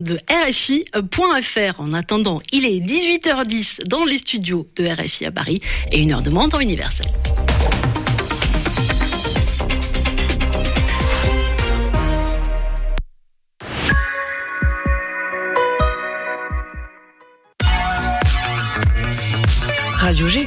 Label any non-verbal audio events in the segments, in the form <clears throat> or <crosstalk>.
de RFI.fr. En attendant, il est 18h10 dans les studios de RFI à Paris et une heure de monde en universel. Radio G.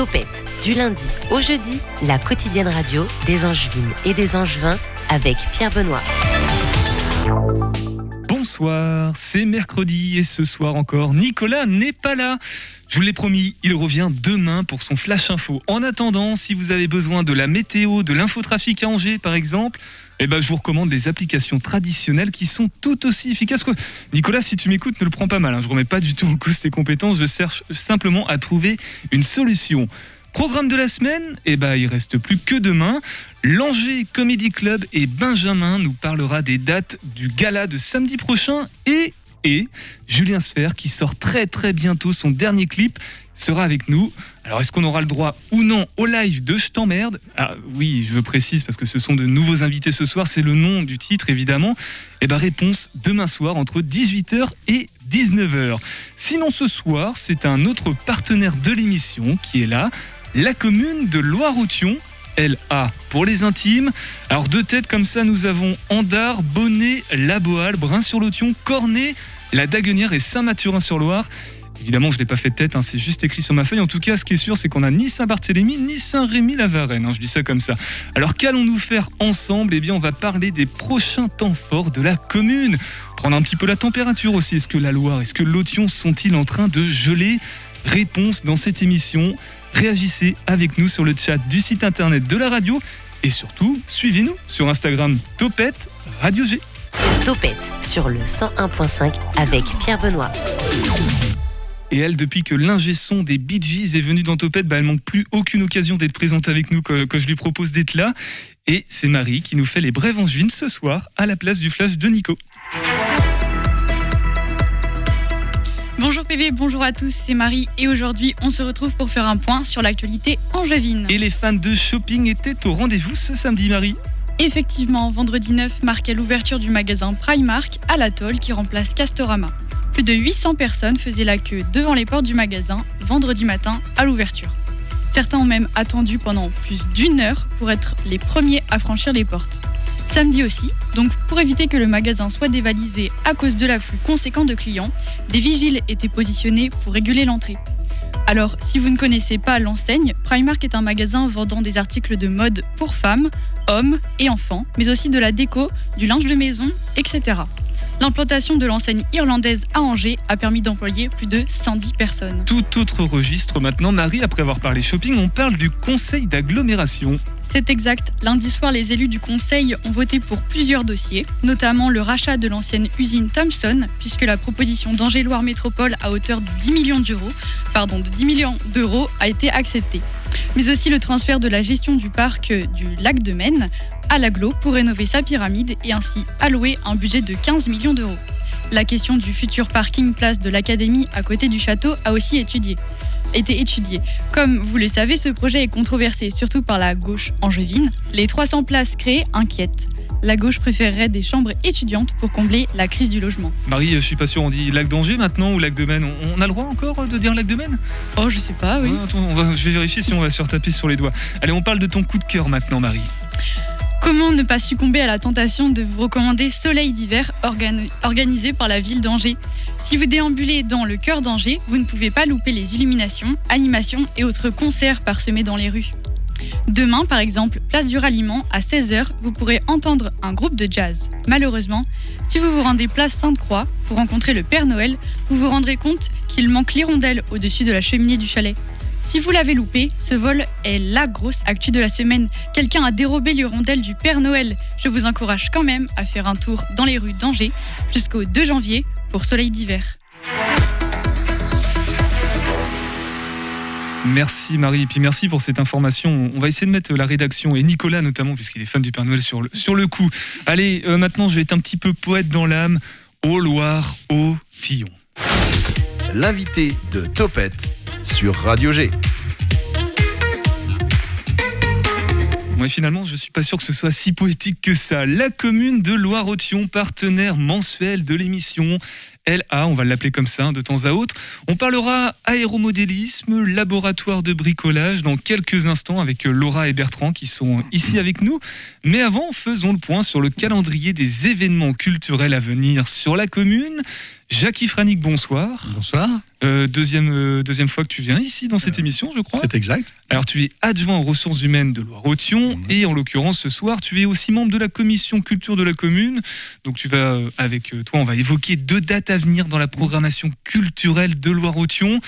Topette, du lundi au jeudi, la quotidienne radio des Angevines et des Angevins avec Pierre Benoît. Bonsoir, c'est mercredi et ce soir encore, Nicolas n'est pas là. Je vous l'ai promis, il revient demain pour son flash info. En attendant, si vous avez besoin de la météo, de l'infotrafic à Angers par exemple, eh ben, je vous recommande les applications traditionnelles qui sont tout aussi efficaces. que- Nicolas, si tu m'écoutes, ne le prends pas mal. hein. Je remets pas du tout en cause tes compétences. Je cherche simplement à trouver une solution. Programme de la semaine, eh ben, il reste plus que demain. L'Angers Comedy Club et Benjamin nous parlera des dates du gala de samedi prochain et et Julien Sfer qui sort très très bientôt son dernier clip sera avec nous. Alors est-ce qu'on aura le droit ou non au live de Je t'emmerde? Ah oui, je précise parce que ce sont de nouveaux invités ce soir, c'est le nom du titre évidemment. Et ben réponse demain soir entre 18h et 19h. Sinon ce soir, c'est un autre partenaire de l'émission qui est là, la commune de Loire-Othion. LA pour les intimes. Alors deux têtes comme ça, nous avons Andar, Bonnet, Laboal, Brun-sur-Lotion, Cornet, La Daguenière et Saint-Mathurin-sur-Loire. Évidemment, je ne l'ai pas fait tête, hein, c'est juste écrit sur ma feuille. En tout cas, ce qui est sûr, c'est qu'on a ni Saint-Barthélemy, ni Saint-Rémy-la-Varenne. hein, je dis ça comme ça. Alors, qu'allons-nous faire ensemble? Eh bien, on va parler des prochains temps forts de la commune. Prendre un petit peu la température aussi. Est-ce que la Loire, est-ce que l'Othion sont-ils en train de geler? Réponse dans cette émission. Réagissez avec nous sur le chat du site internet de la radio. Et surtout, suivez-nous sur Instagram Topette Radio G. Topette sur le 101.5 avec Pierre Benoît. Et elle, depuis que l'ingé son des Bee Gees est venu dans Topette, bah, elle manque plus aucune occasion d'être présente avec nous quand, quand je lui propose d'être là. Et c'est Marie qui nous fait les brèves angevines ce soir à la place du flash de Nico. Bonjour PB, bonjour à tous, c'est Marie et aujourd'hui on se retrouve pour faire un point sur l'actualité angevine. Et les fans de shopping étaient au rendez-vous ce samedi, Marie. Effectivement, vendredi 9 marquait l'ouverture du magasin Primark à l'Atoll qui remplace Castorama. Plus de 800 personnes faisaient la queue devant les portes du magasin vendredi matin à l'ouverture. Certains ont même attendu pendant plus d'une heure pour être les premiers à franchir les portes. Samedi aussi, donc pour éviter que le magasin soit dévalisé à cause de l'afflux conséquent de clients, des vigiles étaient positionnés pour réguler l'entrée. Alors, si vous ne connaissez pas l'enseigne, Primark est un magasin vendant des articles de mode pour femmes, hommes et enfants, mais aussi de la déco, du linge de maison, etc. L'implantation de l'enseigne irlandaise à Angers a permis d'employer plus de 110 personnes. Tout autre registre maintenant, Marie, après avoir parlé shopping, on parle du conseil d'agglomération. C'est exact. Lundi soir, les élus du Conseil ont voté pour plusieurs dossiers, notamment le rachat de l'ancienne usine Thomson, puisque la proposition d'Angers-Loire Métropole à hauteur de 10 millions d'euros, pardon, de 10 millions d'euros a été acceptée. Mais aussi le transfert de la gestion du parc du lac de Maine à l'aglo pour rénover sa pyramide et ainsi allouer un budget de 15 millions d'euros. La question du futur parking place de l'Académie à côté du château a aussi étudié été étudiée. Comme vous le savez, ce projet est controversé, surtout par la gauche angevine. Les 300 places créées inquiètent. La gauche préférerait des chambres étudiantes pour combler la crise du logement. Marie, je suis pas sûr, on dit lac d'Angers maintenant ou lac de Maine On a le droit encore de dire lac de Maine? Oh, je sais pas, oui. Attends, on va- je vais vérifier si on va se retaper sur les doigts. Allez, on parle de ton coup de cœur maintenant, Marie. Comment ne pas succomber à la tentation de vous recommander Soleil d'hiver organ- organisé par la ville d'Angers? Si vous déambulez dans le cœur d'Angers, vous ne pouvez pas louper les illuminations, animations et autres concerts parsemés dans les rues. Demain, par exemple, place du ralliement, à 16h, vous pourrez entendre un groupe de jazz. Malheureusement, si vous vous rendez place Sainte-Croix pour rencontrer le Père Noël, vous vous rendrez compte qu'il manque l'hirondelle au-dessus de la cheminée du chalet. Si vous l'avez loupé, ce vol est la grosse actu de la semaine. Quelqu'un a dérobé l'hirondelle du Père Noël. Je vous encourage quand même à faire un tour dans les rues d'Angers jusqu'au 2 janvier pour Soleil d'hiver. Merci Marie, et puis merci pour cette information. On va essayer de mettre la rédaction, et Nicolas notamment, puisqu'il est fan du Père Noël, sur le, sur le coup. Allez, euh, maintenant je vais être un petit peu poète dans l'âme. Au Loire, au Tillon. L'invité de Topette sur Radio G. Moi, finalement, je suis pas sûr que ce soit si poétique que ça. La commune de Loire-Othion, partenaire mensuel de l'émission LA, on va l'appeler comme ça, hein, de temps à autre. On parlera aéromodélisme, laboratoire de bricolage dans quelques instants avec euh, Laura et Bertrand qui sont ici avec nous. Mais avant, faisons le point sur le calendrier des événements culturels à venir sur la commune. Jackie Franick, bonsoir. Bonsoir. Euh, deuxième, euh, deuxième fois que tu viens ici dans cette émission, je crois. C'est exact. Alors, tu es adjoint aux ressources humaines de Loire-Othion Mhm. et en l'occurrence, ce soir, tu es aussi membre de la commission culture de la commune. Donc, tu vas, euh, avec euh, toi, on va évoquer deux dates à venir dans la programmation culturelle de Loire-Othion.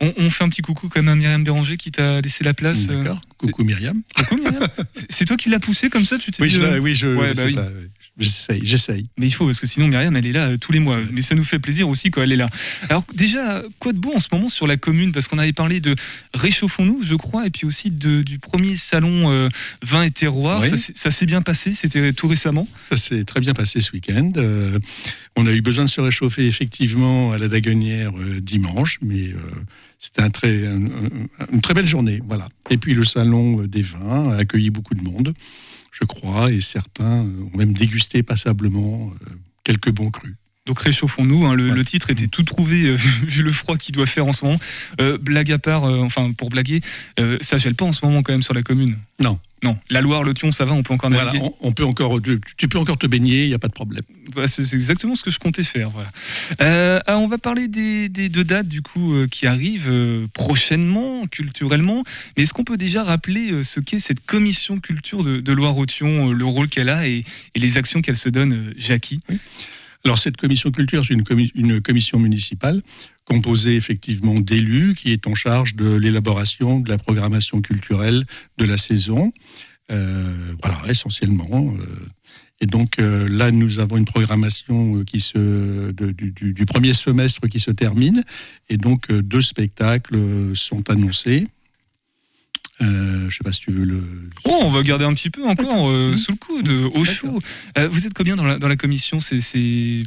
On, on fait un petit coucou quand même à Myriam Béranger qui t'a laissé la place. euh, D'accord. Coucou Myriam. coucou, Myriam. <laughs> C'est- toi qui l'as poussé comme ça Tu t'es Oui, dit, je, euh, oui, je, ouais, bah oui. ça, oui. J'essaye, j'essaye. Mais il faut, parce que sinon Myriam, elle est là euh, tous les mois. Mais ça nous fait plaisir aussi quand elle est là. Alors déjà, quoi de beau en ce moment sur la commune? Parce qu'on avait parlé de Réchauffons-nous, je crois, et puis aussi de- du premier salon euh, vin et terroir. Oui. Ça, s'est- Ça s'est bien passé, c'était tout récemment? Ça s'est très bien passé ce week-end. Euh, on a eu besoin de se réchauffer effectivement à la Daguenière euh, dimanche, mais euh, c'était un très, une très belle journée. Voilà. Et puis le salon euh, des vins a accueilli beaucoup de monde, je crois, et certains ont même dégusté passablement quelques bons crus. Donc réchauffons-nous, hein, le, titre était tout trouvé euh, <laughs> vu le froid qu'il doit faire en ce moment. Euh, blague à part, euh, enfin pour blaguer, ça gèle pas en ce moment quand même sur la commune? Non. Non, la Loire, le Thion, ça va, on peut encore Voilà, naviguer. on, on peut encore, tu peux encore te baigner, il n'y a pas de problème. Bah, c'est exactement ce que je comptais faire. Voilà. Euh, ah, on va parler des, des deux dates du coup euh, qui arrivent euh, prochainement, culturellement. Mais est-ce qu'on peut déjà rappeler euh, ce qu'est cette commission culture de, de Loire-Othion, euh, le rôle qu'elle a et, et les actions qu'elle se donne, euh, Jackie? Alors cette commission culture, c'est une, commi- une commission municipale composée effectivement d'élus qui est en charge de l'élaboration de la programmation culturelle de la saison. Euh, voilà, essentiellement. euh. et donc euh, là, nous avons une programmation qui se, du, premier semestre qui se termine. Et donc deux spectacles sont annoncés. Euh, je ne sais pas si tu veux le... Oh, on va garder un petit peu encore euh, sous le coude, au D'accord. chaud. Euh, vous êtes combien dans la, dans la commission C'est plusieurs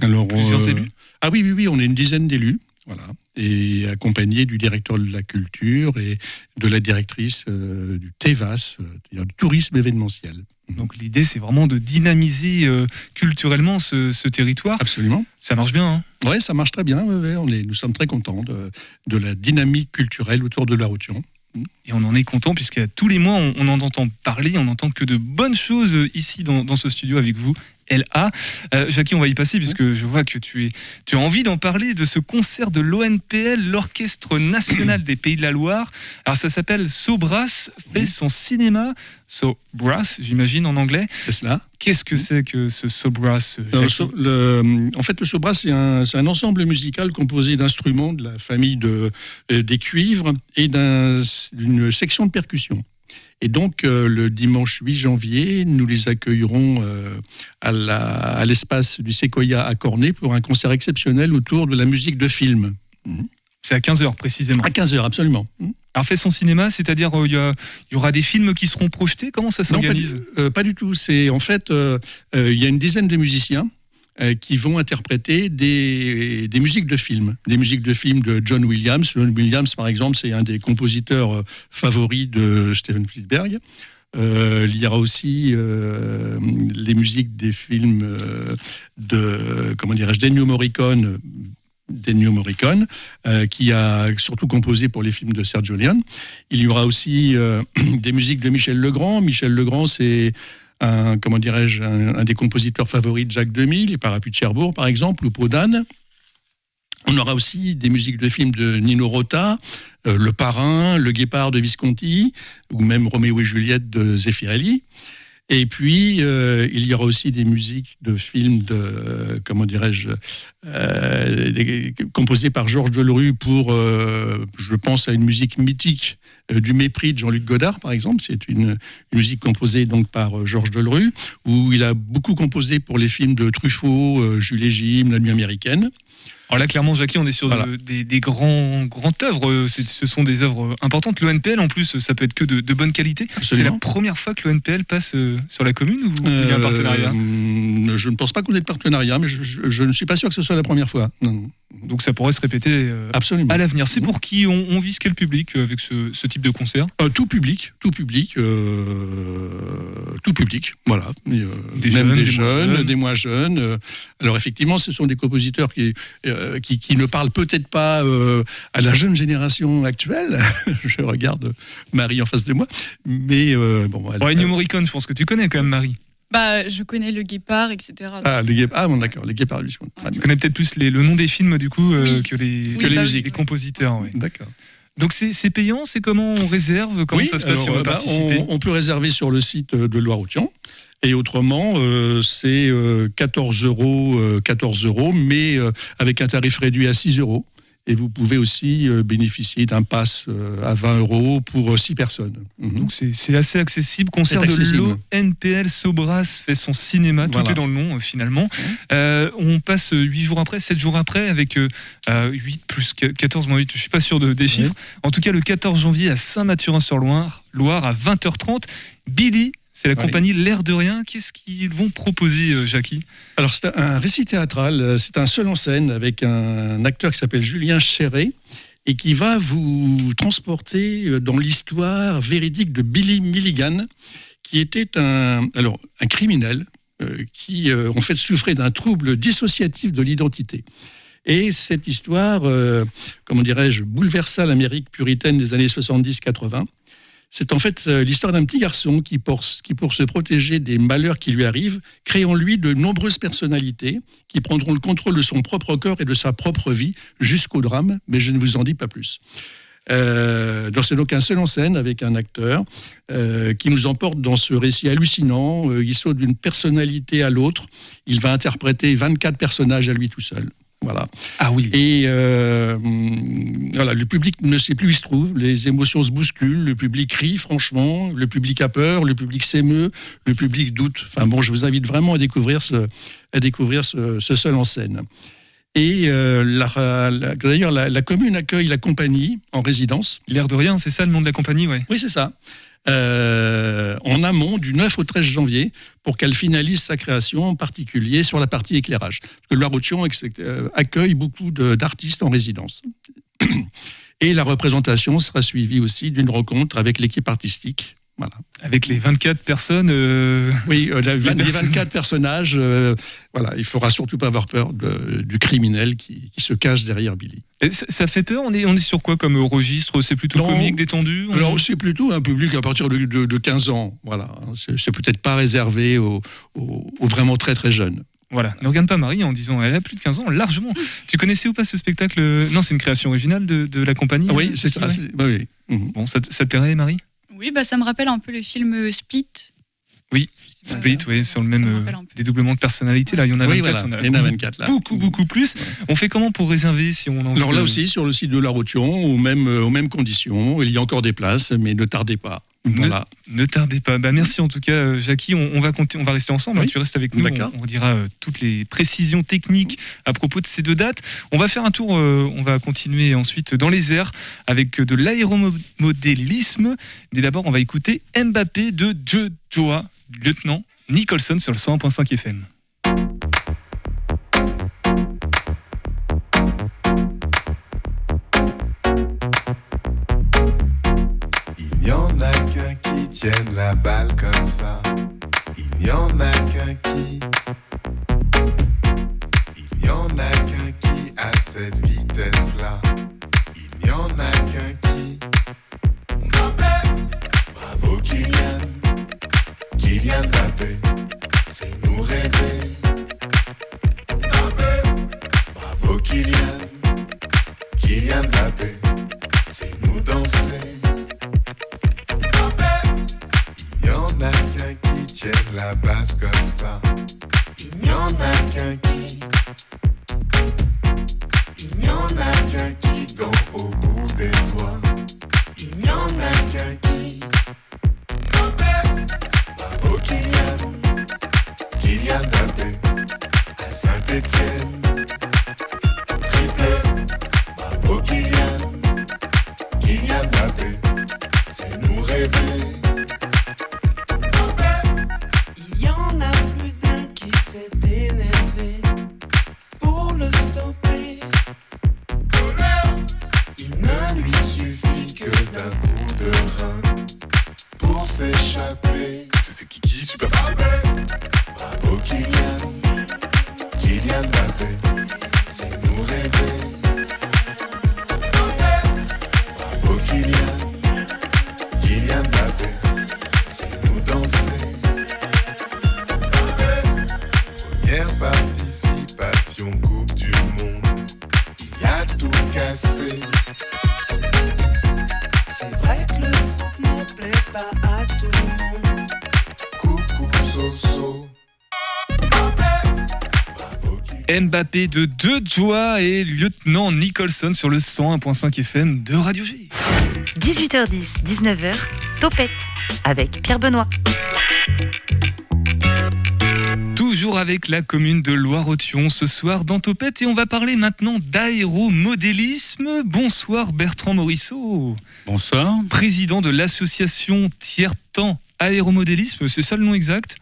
euh, élus? Ah oui, oui, oui, on est une dizaine d'élus, voilà, et accompagnés du directeur de la culture et de la directrice euh, du TEVAS, euh, c'est-à-dire du tourisme événementiel. Donc l'idée, c'est vraiment de dynamiser euh, culturellement ce, ce territoire. Absolument. Ça marche bien, hein? Oui, ça marche très bien. ouais, ouais, on est, nous sommes très contents de, de la dynamique culturelle autour de la Rotion. Et on en est content puisque tous les mois, on, on en entend parler, on n'entend que de bonnes choses euh, ici dans, dans ce studio avec vous. LA. Euh, Jackie, on va y passer puisque je vois que tu, es, tu as envie d'en parler de ce concert de l'ONPL, l'Orchestre National des Pays de la Loire. Alors ça s'appelle Sobras, fait son cinéma. Sobras, j'imagine en anglais. C'est cela Qu'est-ce que c'est que ce Sobras Jackie so- en fait, le sobras, c'est un, ensemble musical composé d'instruments de la famille de, euh, des cuivres et d'un- d'une section de percussion. Et donc, euh, le dimanche 8 janvier, nous les accueillerons euh, à l'espace du Sequoia à Cornet pour un concert exceptionnel autour de la musique de film. C'est à 15h précisément. À 15h, absolument. Alors fait son cinéma, c'est-à-dire euh, il y, aura des films qui seront projetés? Comment ça pas s'organise? euh, pas du tout. C'est en fait, il y a une dizaine de musiciens qui vont interpréter des, des musiques de films, des musiques de films de John Williams. John Williams, par exemple, c'est un des compositeurs euh, favoris de Steven Spielberg. Euh, il y aura aussi euh, les musiques des films euh, de comment dirais-je d'Ennio Morricone. d'Ennio Morricone, euh, qui a surtout composé pour les films de Sergio Leone. Il y aura aussi euh, <clears throat> des musiques de Michel Legrand. Michel Legrand, c'est un, comment dirais-je, un, des compositeurs favoris de Jacques Demy, les Parapluies de Cherbourg, par exemple, ou Peau d'âne. On aura aussi des musiques de films de Nino Rota, euh, Le Parrain, Le Guépard de Visconti, ou même Roméo et Juliette de Zeffirelli. Et puis, euh, il y aura aussi des musiques de films de, euh, comment dirais-je, euh, composées par Georges Delerue pour, je pense à une musique mythique du mépris de Jean-Luc Godard, par exemple. C'est une, une musique composée donc par Georges Delerue, où il a beaucoup composé pour les films de Truffaut, Jules et Jim, La Nuit américaine. Alors là, clairement, Jackie, on est sur de- des, des grands, grandes œuvres. Ce sont des œuvres importantes. L'ONPL, en plus, ça peut être que de, de bonne qualité. C'est la première fois que l'ONPL passe euh, sur la commune ou il y a un Euh, partenariat? hum, Je ne pense pas qu'on ait de partenariat, mais je, je- je ne suis pas sûr que ce soit la première fois. Non, non. Donc ça pourrait se répéter euh, Absolument. à l'avenir. C'est pour qui on, on vise quel public euh, avec ce, ce type de concert? Euh, tout public, tout public, euh, tout public, voilà. Des même jeunes, des jeunes, jeunes. des moins jeunes. alors effectivement, ce sont des compositeurs qui, euh, qui, qui ne parlent peut-être pas à la jeune génération actuelle. <laughs> Je regarde Marie en face de moi, mais bon. elle- Bon, Ennio Morricone, je pense que tu connais quand même, Marie. Bah, je connais le guépard, etc. ah, le guépard, ah, bon, d'accord, les guépards du Très Tu connais peut-être plus les- le nom des films, du coup, euh, Oui. que les, Oui, que les bah, musiques. les compositeurs. ouais. D'accord. Donc c'est c'est payant, c'est comment on réserve, comment Oui, ça se passe si on alors, veut euh, bah, participer on, on peut réserver sur le site euh, de Loire-Othion. Et autrement, euh, c'est euh, 14 euros, euh, 14 euros, mais euh, avec un tarif réduit à 6 euros. Et vous pouvez aussi euh, bénéficier d'un pass euh, à 20 euros pour 6 personnes. Mhm. Donc c'est assez accessible. Concert de l'ONPL Sobras fait son cinéma, tout Voilà. est dans le nom euh, finalement. Euh, on passe 8 jours après, 7 jours après avec euh, euh, 8 plus qu- 14 moins 8, je suis pas sûr de, des chiffres. En tout cas le 14 janvier à Saint-Mathurin-sur-Loire, Loire à 20h30. Billy, c'est la Oui. compagnie L'air de rien. Qu'est-ce qu'ils vont proposer, euh, Jackie? Alors, c'est un récit théâtral, euh, c'est un seul en scène avec un acteur qui s'appelle Julien Chéret et qui va vous transporter euh, dans l'histoire véridique de Billy Milligan, qui était un, alors, un criminel euh, qui, euh, en fait, souffrait d'un trouble dissociatif de l'identité. Et cette histoire, euh, comment dirais-je, bouleversa l'Amérique puritaine des années 70-80. C'est en fait euh, l'histoire d'un petit garçon qui pour, se protéger des malheurs qui lui arrivent, crée en lui de nombreuses personnalités qui prendront le contrôle de son propre corps et de sa propre vie jusqu'au drame, mais je ne vous en dis pas plus. Euh, donc c'est donc un seul en scène avec un acteur euh, qui nous emporte dans ce récit hallucinant. Euh, il saute d'une personnalité à l'autre. Il va interpréter 24 personnages à lui tout seul. Voilà. Ah oui. Et euh, voilà, le public ne sait plus où il se trouve, les émotions se bousculent, le public rit franchement, le public a peur, le public s'émeut, le public doute. Enfin bon, je vous invite vraiment à découvrir ce, à découvrir ce, ce seul en scène. Et euh, d'ailleurs, la, la commune accueille la compagnie en résidence. L'air de rien, c'est ça le nom de la compagnie, ouais. Oui, c'est ça. Euh, en amont du 9 au 13 janvier pour qu'elle finalise sa création, en particulier sur la partie éclairage. Parce que Loire-Othion euh, accueille beaucoup d'artistes en résidence. <clears throat> Et la représentation sera suivie aussi d'une rencontre avec l'équipe artistique. Voilà. Avec les 24 personnes. euh, Oui, euh, la- Les les, personnes. 24 <laughs> personnages, euh, voilà, il faudra surtout pas avoir peur de- du criminel qui, qui se cache derrière Billy. et ça, ça fait peur on est, on est sur quoi comme registre? C'est plutôt Non. comique, détendu? On- Alors c'est plutôt un public à partir de, de- de 15 ans, voilà. C'est c'est peut-être pas réservé aux, aux- aux vraiment très très jeunes. Voilà, ne regarde pas Marie en disant elle a plus de 15 ans, largement. tu connaissais ou pas ce spectacle? Non, c'est une création originale de, de la compagnie Ah oui, euh, c'est ça. ouais. oui. Mhm. Bon, ça, ça te plairait, Marie? Oui, bah, ça me rappelle un peu le film euh, Split. Oui, Split, oui, sur le même euh, dédoublement de personnalité. Là, il y en a 24. Oui, voilà, on a il y en a 24 là. Beaucoup, beaucoup plus. On fait comment pour réserver si on en Alors là aussi, sur le site de La Rotion, aux mêmes, euh, aux mêmes conditions, il y a encore des places, mais ne tardez pas. Voilà. Ne tardez pas. Bah, merci en tout cas, euh, Jackie. On, on va, compter- on va rester ensemble. hein. Oui. Tu restes avec nous. On, on dira euh, toutes les précisions techniques à propos de ces deux dates. On va faire un tour. euh, on va continuer ensuite dans les airs avec de l'aéromodélisme. Mais d'abord, on va écouter Mbappé de Joe Joa, lieutenant Nicholson sur le 100.5 FM. Il n'y en a qu'un qui. happy. Mbappé de deux joie et lieutenant Nicholson sur le 101.5 FM de Radio G. 18h10, 19h, Topette avec Pierre Benoît. Toujours avec la commune de Loire-Othion ce soir dans Topette et on va parler maintenant d'aéromodélisme. Bonsoir Bertrand Morisseau. Bonsoir. Président de l'association Tiers-Temps Aéromodélisme, c'est ça le nom exact?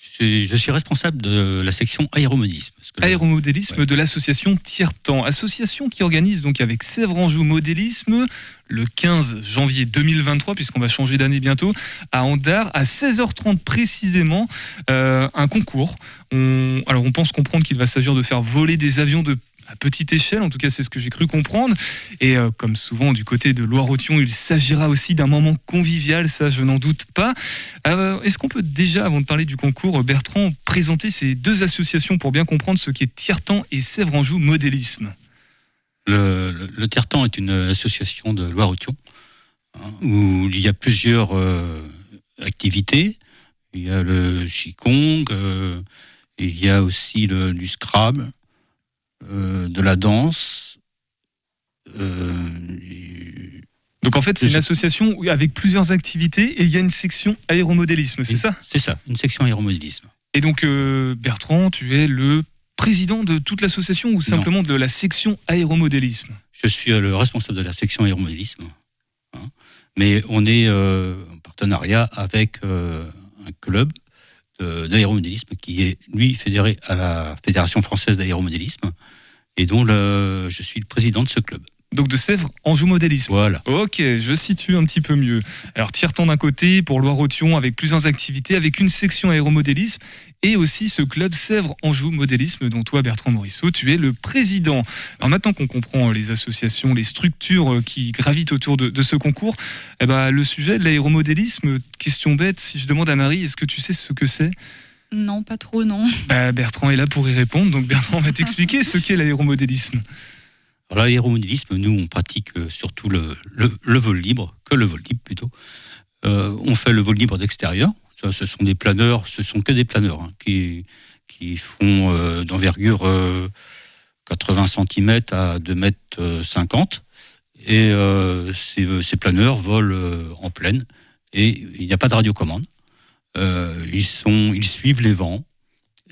Je, je suis responsable de la section aéromodélisme. Aéromodélisme de l'association Tiers-Temps. Association qui organise donc avec Sèvres-Anjou Modélisme le 15 janvier 2023, puisqu'on va changer d'année bientôt, à Andar, à 16h30 précisément, euh, un concours. On, alors on pense comprendre qu'il va s'agir de faire voler des avions de à petite échelle, en tout cas c'est ce que j'ai cru comprendre. Et euh, comme souvent du côté de Loire-Othion, il s'agira aussi d'un moment convivial, ça je n'en doute pas. Euh, Est-ce qu'on peut déjà, avant de parler du concours, Bertrand, présenter ces deux associations pour bien comprendre ce qu'est Tiertan et Sèvres-Anjou Modélisme? Le, le, le Terre-Temps est une association de Loire-Othion hein, où il y a plusieurs euh, activités. Il y a le Qigong, euh, il y a aussi le, du Scrabble, euh, de la danse. euh, Donc en fait, c'est une association avec plusieurs activités et il y a une section aéromodélisme, c'est ça? C'est ça, une section aéromodélisme. Et donc euh, Bertrand, tu es le président de toute l'association ou simplement de la section aéromodélisme? Je suis euh, le responsable de la section aéromodélisme. hein. mais on est euh, en partenariat avec euh, un club d'aéromodélisme qui est, lui, fédéré à la Fédération française d'aéromodélisme et dont le- je suis le président de ce club. Donc de Sèvres, Anjou Modélisme. Voilà. Ok, je situe un petit peu mieux. Alors Tiertan d'un côté, pour Loire-Othion, avec plusieurs activités, avec une section aéromodélisme, et aussi ce club Sèvres Anjou Modélisme, dont toi, Bertrand Morisseau, tu es le président. Alors maintenant qu'on comprend euh, les associations, les structures euh, qui gravitent autour de, de ce concours, eh ben, le sujet de l'aéromodélisme, question bête, si je demande à Marie, est-ce que tu sais ce que c'est? Non, pas trop, non. Bah, Bertrand est là pour y répondre, donc Bertrand va t'expliquer ce qu'est l'aéromodélisme. Alors l'aéromodélisme, nous, on pratique euh, surtout le, le- le vol libre, que le vol libre plutôt. Euh, on fait le vol libre d'extérieur. Ce sont des planeurs, ce sont que des planeurs hein, qui, qui font euh, d'envergure euh, 80 cm à 2 mètres euh, 50. Et euh, ces, ces planeurs volent euh, en pleine et il n'y a pas de radiocommande. Euh, ils, sont, ils suivent les vents.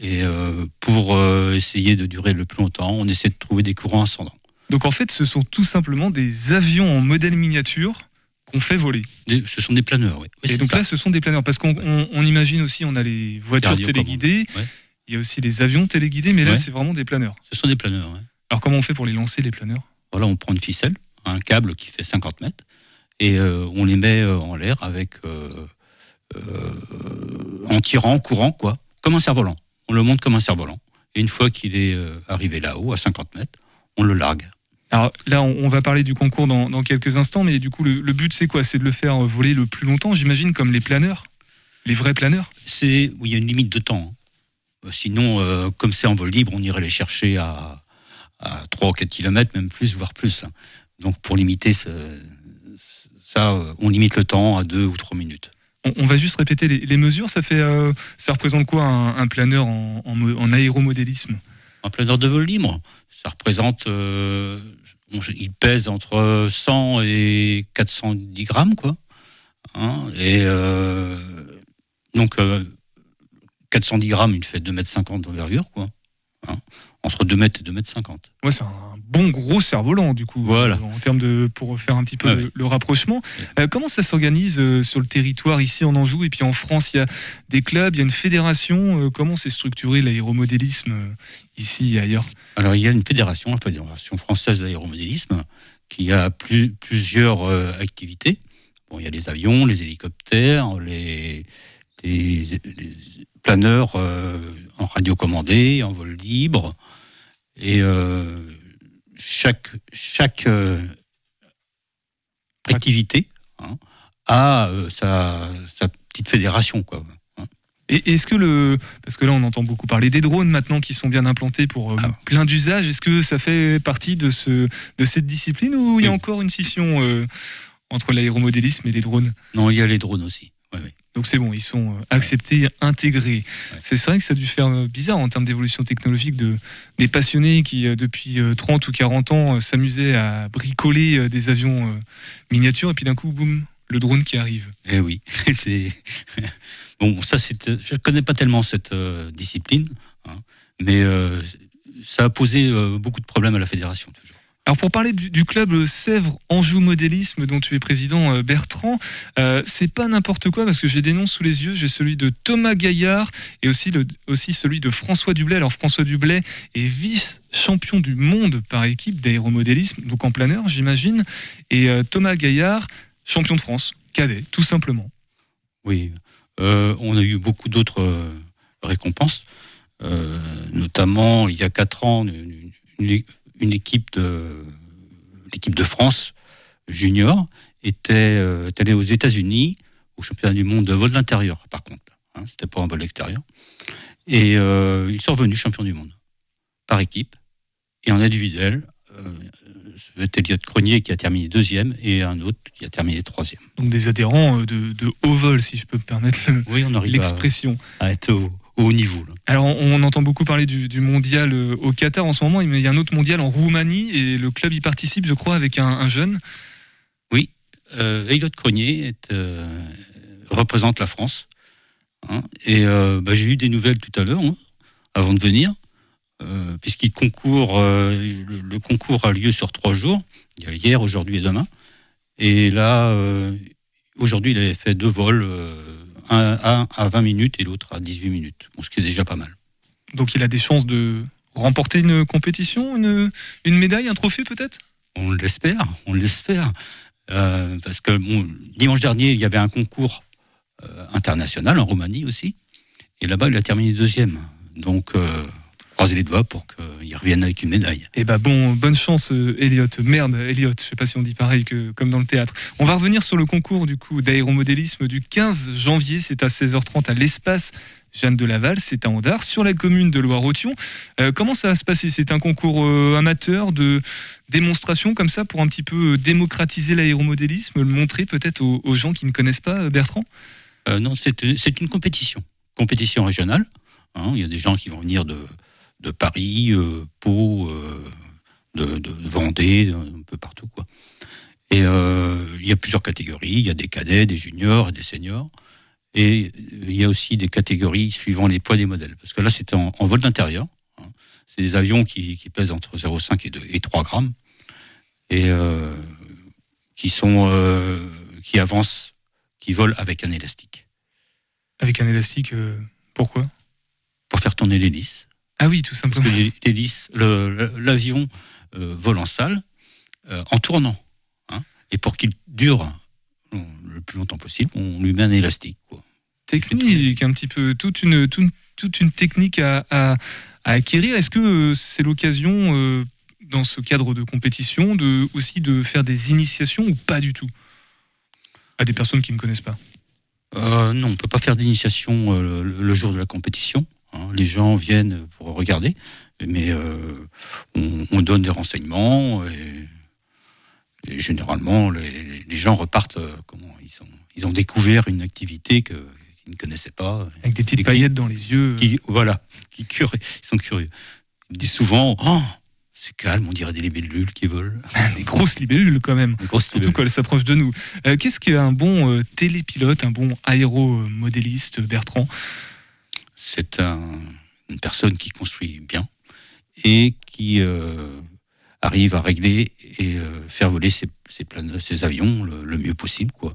Et euh, pour euh, essayer de durer le plus longtemps, on essaie de trouver des courants ascendants. Donc en fait, ce sont tout simplement des avions en modèle miniature qu'on fait voler. Des- ce sont des planeurs, oui. Oui, Et donc ça. là, ce sont des planeurs. Parce qu'on on- on imagine aussi, on a les voitures téléguidées, ouais. il y a aussi les avions téléguidés, mais là, Ouais. c'est vraiment des planeurs. Ce sont des planeurs. ouais. Alors comment on fait pour les lancer, les planeurs? Voilà, on prend une ficelle, un câble qui fait 50 mètres, et euh, on les met euh, en l'air avec euh, euh, en tirant, en courant, quoi, comme un cerf-volant. On le monte comme un cerf-volant. Et une fois qu'il est arrivé là-haut, à 50 mètres, on le largue. Alors là, on, on va parler du concours dans, dans quelques instants, mais du coup, le, le but, c'est quoi? C'est de le faire voler le plus longtemps, j'imagine, comme les planeurs Les vrais planeurs C'est où il y a une limite de temps. hein. Sinon, euh, comme c'est en vol libre, on irait les chercher à, à 3 ou 4 km, même plus, voire plus. hein. Donc pour limiter ce- Ça, euh, on limite le temps à deux ou trois minutes. On, on va juste répéter les, les mesures. Ça fait, euh, ça représente quoi un, un planeur en, en mo- en aéromodélisme? Un planeur de vol libre, ça représente. euh, il pèse entre 100 et 410 grammes, quoi. Hein, et euh, donc, euh, 410 grammes, il fait 2,50 mètres d'envergure, quoi. Hein, entre 2 mètres et 2 mètres 50. Ouais, c'est un bon gros cerf-volant du coup. Voilà. euh, En termes de pour faire un petit peu le, rapprochement. Euh, comment ça s'organise euh, sur le territoire ici en Anjou et puis en France? Il y a des clubs, il y a une fédération. comment c'est structuré l'aéromodélisme ici et ailleurs? Alors, il y a une fédération, la Fédération française d'aéromodélisme, qui a plus- plusieurs activités. Bon, il y a les avions, les hélicoptères, les, les- les planeurs en radiocommandé, en vol libre. Et euh, chaque, chaque euh, activité hein, a euh, sa, sa petite fédération. Quoi. hein. Et est-ce que le. Parce que là, on entend beaucoup parler des drones maintenant qui sont bien implantés pour euh, Ah. plein d'usages. Est-ce que ça fait partie de, ce, de cette discipline ou il y a Oui. encore une scission entre l'aéromodélisme et les drones? Non, il y a les drones aussi. Ouais, ouais. Donc c'est bon, ils sont euh, acceptés, intégrés. Ouais. C'est vrai que ça a dû faire euh, bizarre en termes d'évolution technologique de, des passionnés qui, euh, depuis euh, 30 ou 40 ans, s'amusaient à bricoler des avions miniatures et puis d'un coup, boum, le drone qui arrive. Eh oui, <laughs> c'est bon. Ça, c'est. Je ne connais pas tellement cette euh, discipline, hein, mais euh, ça a posé euh, beaucoup de problèmes à la fédération toujours. Alors pour parler du, club Sèvres Anjou Modélisme dont tu es président euh, Bertrand, euh, c'est pas n'importe quoi parce que j'ai des noms sous les yeux. J'ai celui de Thomas Gaillard et aussi, le, aussi celui de François Dublé. Alors François Dublé est vice-champion du monde par équipe d'aéromodélisme, donc en planeur j'imagine. Et euh, Thomas Gaillard, champion de France, cadet, tout simplement. Oui, on a eu beaucoup d'autres récompenses, notamment il y a quatre ans une, une- une équipe de l'équipe de France junior était, euh, est allée aux États-Unis au championnat du monde de vol d'intérieur. Par contre, hein, c'était pas un vol extérieur, et euh, ils sont revenus champions du monde par équipe et en individuel. Euh, c'est Elliot Cronier qui a terminé deuxième et un autre qui a terminé troisième. Donc des adhérents de, de haut vol, si je peux me permettre le- Oui, on arrive à, l'expression. à être au, au haut niveau. là. Alors, on entend beaucoup parler du, du mondial euh, au Qatar en ce moment, mais il y a un autre mondial en Roumanie et le club y participe, je crois, avec un, un jeune. Oui, euh, Elliot Cronier est, euh, représente la France. hein, et euh, bah, j'ai eu des nouvelles tout à l'heure, hein, avant de venir, puisqu'il concourt, le, le concours a lieu sur trois jours. Il y a hier, aujourd'hui et demain. Et là, aujourd'hui, il avait fait deux vols, un, à 20 minutes et l'autre à 18 minutes, bon, ce qui est déjà pas mal. Donc, il a des chances de remporter une compétition, une, une médaille, un trophée peut-être? On l'espère, on l'espère. Euh, parce que bon, dimanche dernier, il y avait un concours euh, international en Roumanie aussi. Et là-bas, il a terminé deuxième. Donc, euh, croisez les doigts pour qu'il revienne avec une médaille. Eh ben bon, bonne chance, euh, Elliot. Merde, Elliot, je sais pas si on dit pareil que comme dans le théâtre. On va revenir sur le concours du coup d'aéromodélisme du 15 janvier. C'est à 16h30 à l'espace Jeanne de Laval. C'est à Andard, sur la commune de Loire-Othion. Euh, comment ça va se passer? C'est un concours euh, amateur de démonstration comme ça pour un petit peu euh, démocratiser l'aéromodélisme, le montrer peut-être aux, aux gens qui ne connaissent pas, Bertrand? Euh, non, c'est c'est une compétition. Compétition régionale. hein. il y a des gens qui vont venir de, de Paris, euh, Pau, euh, de, de Vendée, un peu partout. Quoi. Et euh, il y a plusieurs catégories. Il y a des cadets, des juniors et des seniors. Et euh, il y a aussi des catégories suivant les poids des modèles. Parce que là, c'était en, en vol d'intérieur. hein. C'est des avions qui, qui pèsent entre 0,5 et, 2 et 3 grammes. Et qui, sont, qui avancent, qui volent avec un élastique. Avec un élastique, euh, pourquoi? Pour faire tourner l'hélice. Ah oui, tout Parce simplement. que l'hé- l'hélice, l'avion euh, vole en salle euh, en tournant. hein. Et pour qu'il dure euh, le plus longtemps possible, on lui met un élastique. Quoi. technique, un petit peu, toute une, toute, toute une technique à, à- à acquérir. Est-ce que c'est l'occasion, euh, dans ce cadre de compétition, de, aussi de faire des initiations ou pas du tout? À des personnes qui ne connaissent pas. Euh, non, on ne peut pas faire d'initiation euh, le, le jour de la compétition. Hein. Les gens viennent pour regarder, mais euh, on, on donne des renseignements et, et généralement les, les gens repartent, euh, comment ils, ont, ils ont découvert une activité que, qu'ils ne connaissaient pas. Avec des petites paillettes dans les yeux. Qui, voilà, <laughs> qui curieux, ils sont curieux. Ils disent souvent, oh, c'est calme, on dirait des libellules qui volent. <laughs> Des grosses libellules quand même. Des grosses Surtout libellules. quand elles s'approchent de nous. Euh, Qu'est-ce qu'un bon euh, télépilote, un bon aéromodéliste, Bertrand? C'est un- une personne qui construit bien et qui euh, arrive à régler et euh, faire voler ses, ses, plane- ses avions le, le mieux possible. Quoi.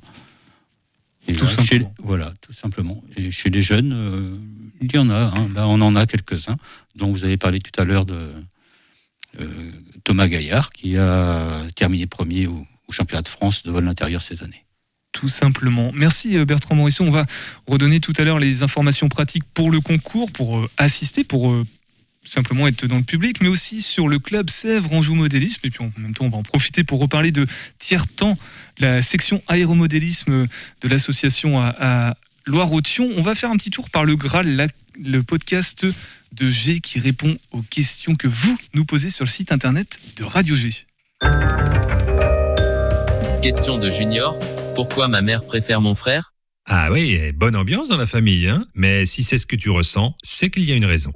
Et Tout là, chez- simplement. voilà, tout simplement. Et chez les jeunes, euh, il y en a. hein. Là, on en a quelques-uns, dont vous avez parlé tout à l'heure de euh, Thomas Gaillard, qui a terminé premier au, au championnat de France de vol intérieur cette année. Tout simplement. Merci euh, Bertrand Morisson. On va redonner tout à l'heure les informations pratiques pour le concours, pour euh, assister, pour euh, simplement être dans le public, mais aussi sur le club Sèvres Anjou Modélisme. Et puis en même temps, on va en profiter pour reparler de Tiers-Temps, la section aéromodélisme de l'association à, Loire-Othion. On va faire un petit tour par le Graal, le podcast de G qui répond aux questions que vous nous posez sur le site internet de Radio G. Question de Junior. Pourquoi ma mère préfère mon frère? Ah oui, bonne ambiance dans la famille, hein Mais si c'est ce que tu ressens, c'est qu'il y a une raison.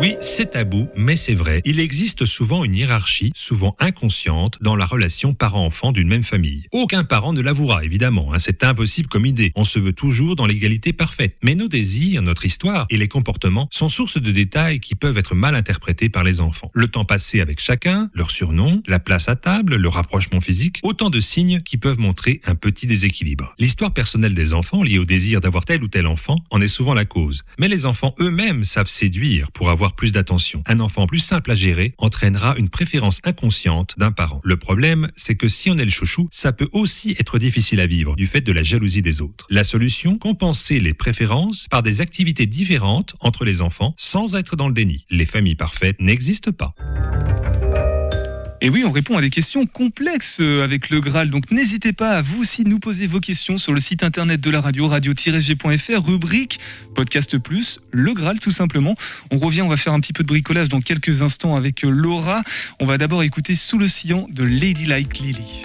Oui, c'est tabou, mais c'est vrai. Il existe souvent une hiérarchie, souvent inconsciente, dans la relation parent-enfant d'une même famille. Aucun parent ne l'avouera, évidemment. hein, c'est impossible comme idée. On se veut toujours dans l'égalité parfaite. Mais nos désirs, notre histoire et les comportements sont source de détails qui peuvent être mal interprétés par les enfants. Le temps passé avec chacun, leur surnom, la place à table, le rapprochement physique, autant de signes qui peuvent montrer un petit déséquilibre. L'histoire personnelle des enfants liée au désir d'avoir tel ou tel enfant en est souvent la cause. Mais les enfants eux-mêmes savent séduire pour avoir plus d'attention. Un enfant plus simple à gérer entraînera une préférence inconsciente d'un parent. Le problème, c'est que si on est le chouchou, ça peut aussi être difficile à vivre du fait de la jalousie des autres. La solution, compenser les préférences par des activités différentes entre les enfants sans être dans le déni. Les familles parfaites n'existent pas. Et oui, on répond à des questions complexes euh, avec le Graal. Donc n'hésitez pas à vous aussi nous poser vos questions sur le site internet de la radio, radio-g.fr, rubrique podcast plus, le Graal tout simplement. On revient, on va faire un petit peu de bricolage dans quelques instants avec euh, Laura. On va d'abord écouter Sous le sillon de Ladylike Lily.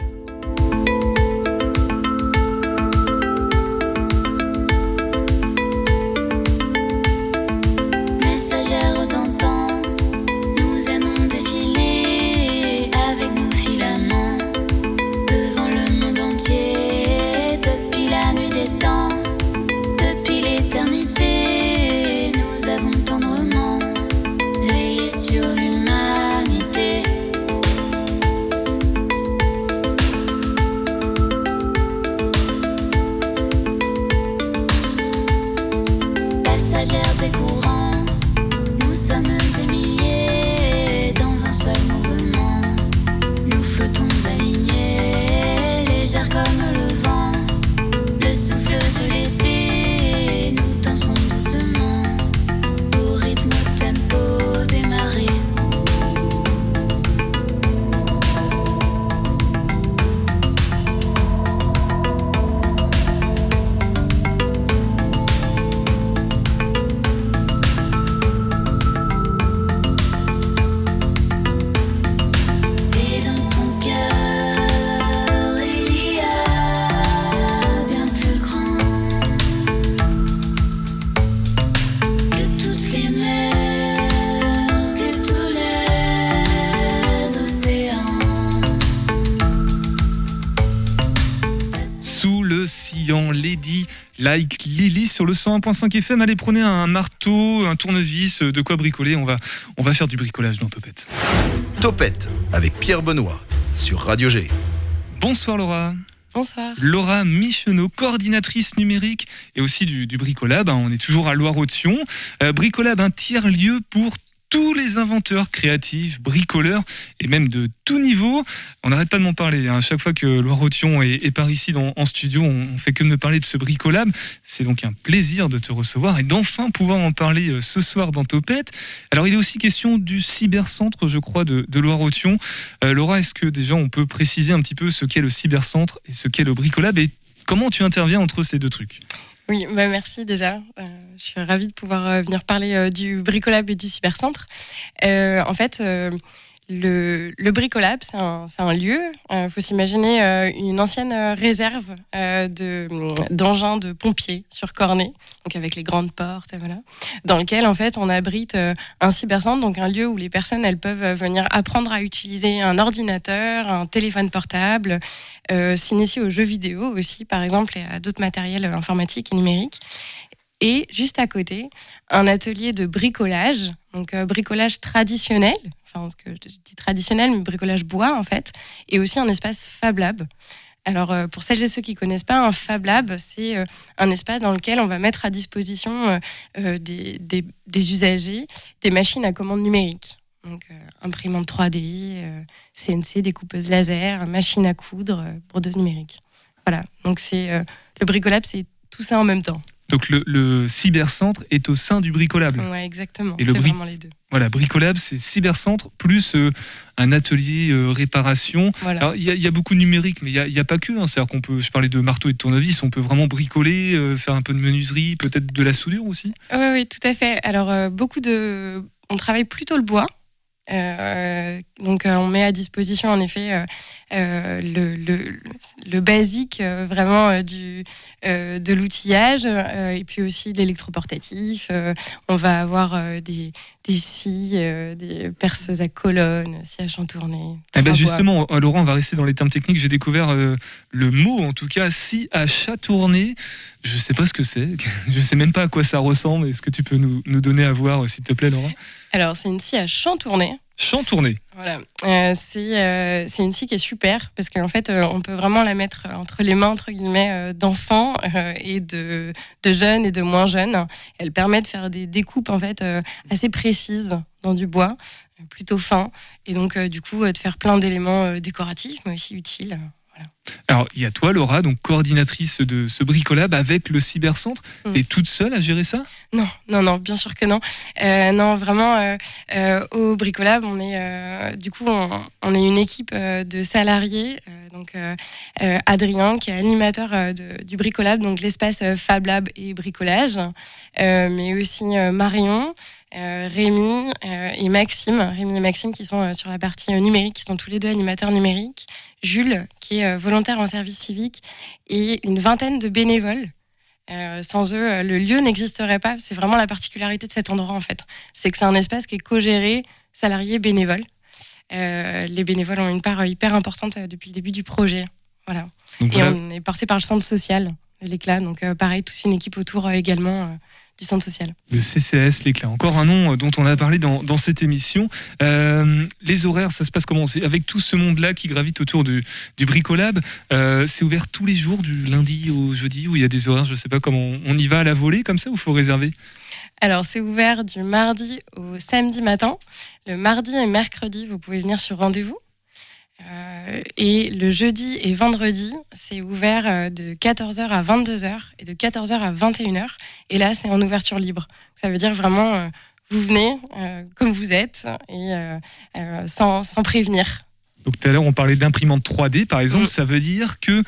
Like Lily sur le 101.5 FM. Allez, prenez un marteau, un tournevis, euh, de quoi bricoler. On va, on va faire du bricolage dans Topette. Topette avec Pierre Benoît sur Radio G. Bonsoir Laura. Bonsoir. Laura Michonneau, coordinatrice numérique et aussi du, du Bricolab. hein. On est toujours à Loire-Othion. Euh, Bricolab, un tiers-lieu pour tous les inventeurs créatifs, bricoleurs et même de tout niveau. On n'arrête pas de m'en parler. hein. À chaque fois que Loire-Othion est, est par ici dans- en studio, on, fait que de me parler de ce Bricolab. C'est donc un plaisir de te recevoir et d'enfin pouvoir en parler euh, ce soir dans Topette. Alors, il est aussi question du cybercentre, je crois, de, de Loire-Othion. Euh, Laura, est-ce que déjà on peut préciser un petit peu ce qu'est le cybercentre et ce qu'est le Bricolab et comment tu interviens entre ces deux trucs? Oui, bah merci déjà. Euh, je suis ravie de pouvoir euh, venir parler euh, du bricolable et du cybercentre. En fait, le, le Bricolab, c'est un, lieu. Il faut s'imaginer euh, une ancienne euh, réserve euh, de, d'engins de pompiers sur Cornet, donc avec les grandes portes, voilà, dans lequel en fait on abrite euh, un cybercentre, donc un lieu où les personnes elles peuvent euh, venir apprendre à utiliser un ordinateur, un téléphone portable, euh, s'initier aux jeux vidéo aussi, par exemple, et à d'autres matériels euh, informatiques et numériques. Et juste à côté, un atelier de bricolage, donc euh, bricolage traditionnel, enfin ce que je dis traditionnel, mais bricolage bois en fait, et aussi un espace Fab Lab. Alors euh, pour celles et ceux qui connaissent pas, un Fab Lab, c'est euh, un espace dans lequel on va mettre à disposition des, usagers des machines à commande numérique. Donc imprimante 3D, euh, CNC, découpeuse laser, machine à coudre, brodeuse numérique. Voilà, donc c'est le bricolab, c'est tout ça en même temps. Donc le, le cybercentre est au sein du bricolable. Ouais, exactement. Et C'est le bri- vraiment les deux. Voilà, bricolab, c'est cybercentre plus euh, un atelier euh, réparation. Voilà. Il y, a- il y a beaucoup de numérique, mais il n'y a, y pas que. hein. C'est-à-dire qu'on peut, je parlais de marteau et de tournevis, on peut vraiment bricoler, euh, faire un peu de menuiserie, peut-être de la soudure aussi. Oui, oui, tout à fait. Alors, beaucoup de. On travaille plutôt le bois. Euh, donc, euh, on met à disposition, en effet, euh, le, le, le basique vraiment du, de l'outillage et puis aussi l'électroportatif. On va avoir des, des scies, des perceuses à colonnes, scies à chantourner. Eh ben en justement, Laurent, on va rester dans les termes techniques. J'ai découvert le mot, en tout cas, si à chatourner. Je sais pas ce que c'est. <laughs> Je sais même pas à quoi ça ressemble. Est-ce que tu peux nous, nous donner à voir, s'il te plaît, Laurent Alors, c'est une scie à chantourner. Chantourner. Voilà, Euh, c'est euh, c'est une scie qui est super parce qu'en fait, euh, on peut vraiment la mettre entre les mains entre guillemets d'enfants et de, de jeunes et de moins jeunes. Elle permet de faire des découpes en fait assez précises dans du bois, plutôt fin, et donc du coup de faire plein d'éléments décoratifs mais aussi utiles. Alors, il y a toi, Laura, donc coordinatrice de ce bricolab avec le cybercentre. Mm. T'es toute seule à gérer ça? Non, non, non, bien sûr que non. Euh, non, vraiment, euh, euh, au Bricolab, on est, euh, du coup, on, on est une équipe de salariés. donc, Adrien, qui est animateur de- du Bricolab, donc l'espace Fab Lab et bricolage, mais aussi Marion, Rémi et Maxime, Rémi et Maxime qui sont sur la partie numérique, qui sont tous les deux animateurs numériques. Jules, qui est euh, en service civique, et une vingtaine de bénévoles. Euh, sans eux, euh, le lieu n'existerait pas. C'est vraiment la particularité de cet endroit, en fait. C'est que c'est un espace qui est co-géré, salariés, bénévoles. Euh, les bénévoles ont une part hyper importante depuis le début du projet. Voilà. Donc Et voilà. on est porté par le centre social de l'éclat. Donc, euh, pareil, toute une équipe autour également du centre social. Le CCAS, l'éclat. Encore un nom euh, dont on a parlé dans, dans cette émission. Euh, les horaires, ça se passe comment? C'est Avec tout ce monde-là qui gravite autour du, du Bricolab, euh, c'est ouvert tous les jours, du lundi au jeudi, où il y a des horaires, je sais pas comment. On, on y va à la volée comme ça ou faut réserver? Alors, c'est ouvert du mardi au samedi matin. Le mardi et mercredi, vous pouvez venir sur rendez-vous. Euh, et le jeudi et vendredi, c'est ouvert euh, de 14h à 22h et de 14h à 21h. Et là, c'est en ouverture libre. Ça veut dire vraiment, euh, vous venez euh, comme vous êtes et sans, sans prévenir. Donc tout à l'heure, on parlait d'imprimante 3D, par Mm. exemple. Ça veut dire que,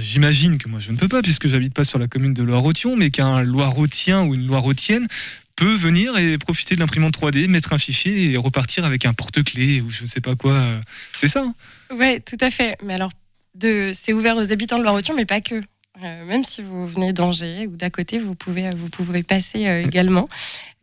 j'imagine que moi je ne peux pas, puisque j'habite pas sur la commune de Loire-Othion, mais qu'un Loire-Otien ou une Loire-Othienne peut venir et profiter de l'imprimante 3D, mettre un fichier et repartir avec un porte-clés ou je ne sais pas quoi. C'est ça hein? Oui, tout à fait. Mais alors, c'est ouvert aux habitants de Loire-Othion, mais pas que. Euh, même si vous venez d'Angers ou d'à côté, vous pouvez, vous pouvez passer euh, également.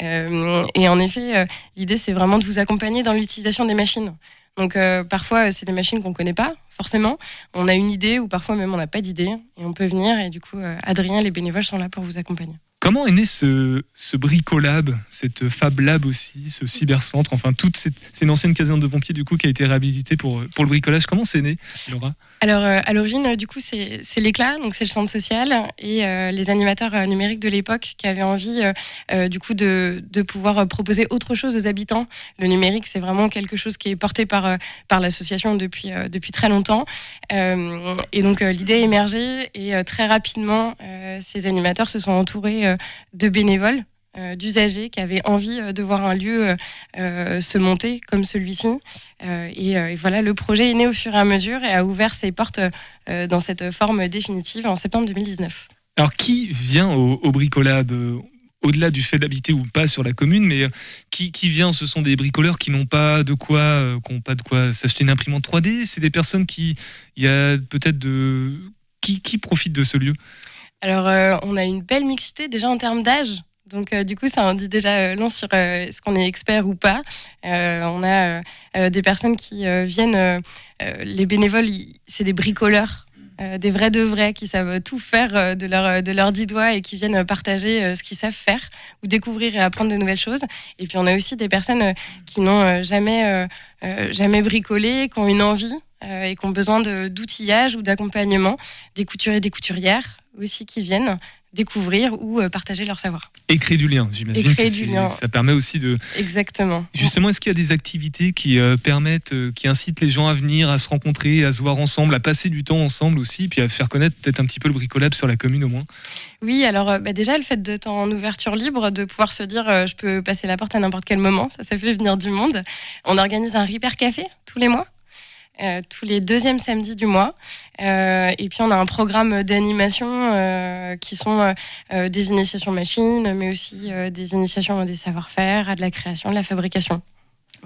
Euh, et en effet, euh, l'idée, c'est vraiment de vous accompagner dans l'utilisation des machines. Donc, euh, parfois, euh, c'est des machines qu'on ne connaît pas, forcément. On a une idée ou parfois même on n'a pas d'idée. Et on peut venir. Et du coup, euh, Adrien, les bénévoles sont là pour vous accompagner. Comment est né ce, ce bricolab, cette Fab Lab aussi, ce cybercentre, enfin toute cette, c'est une ancienne caserne de pompiers du coup qui a été réhabilitée pour, pour le bricolage. Comment c'est né, Laura? Alors, euh, à l'origine, euh, du coup, c'est l'éclat, donc c'est le centre social et euh, les animateurs numériques de l'époque qui avaient envie, du coup, de, pouvoir proposer autre chose aux habitants. Le numérique, c'est vraiment quelque chose qui est porté par, l'association depuis, depuis très longtemps. Et donc, l'idée a émergé et très rapidement, ces animateurs se sont entourés de bénévoles. Euh, d'usagers qui avaient envie euh, de voir un lieu euh, se monter comme celui-ci. Et, et voilà, le projet est né au fur et à mesure et a ouvert ses portes dans cette forme définitive en septembre 2019. Alors qui vient au, au bricolab au-delà du fait d'habiter ou pas sur la commune, mais qui, qui vient Ce sont des bricoleurs qui n'ont pas de quoi, euh, qui pas de quoi s'acheter une imprimante 3D. C'est des personnes qui, il y a peut-être de qui, qui profitent de ce lieu? Alors, euh, on a une belle mixité déjà en termes d'âge. Donc, euh, du coup, ça en dit déjà euh, long sur euh, est-ce qu'on est expert ou pas. On a des personnes qui viennent, les bénévoles, c'est des bricoleurs. des vrais de vrais qui savent tout faire de leurs de leurs dix doigts et qui viennent partager ce qu'ils savent faire ou découvrir et apprendre de nouvelles choses. Et puis on a aussi des personnes qui n'ont jamais jamais bricolé, qui ont une envie et qui ont besoin d'outillage ou d'accompagnement, des couturiers, des couturières aussi qui viennent découvrir ou euh, partager leur savoir. Et créer du lien, j'imagine. Et créer que du lien. Ça permet aussi de. Exactement. Justement, est-ce qu'il y a des activités qui euh, permettent, euh, qui incitent les gens à venir, à se rencontrer, à se voir ensemble, à passer du temps ensemble aussi, puis à faire connaître peut-être un petit peu le bricolable sur la commune au moins? Oui, alors bah, déjà le fait d'être en ouverture libre, de pouvoir se dire je peux passer la porte à n'importe quel moment, ça, ça fait venir du monde. On organise un Repair Café tous les mois. Euh, tous les deuxièmes samedis du mois. Euh, et puis on a un programme d'animation euh, qui sont des initiations machines, mais aussi euh, des initiations des savoir-faire, à de la création, de la fabrication.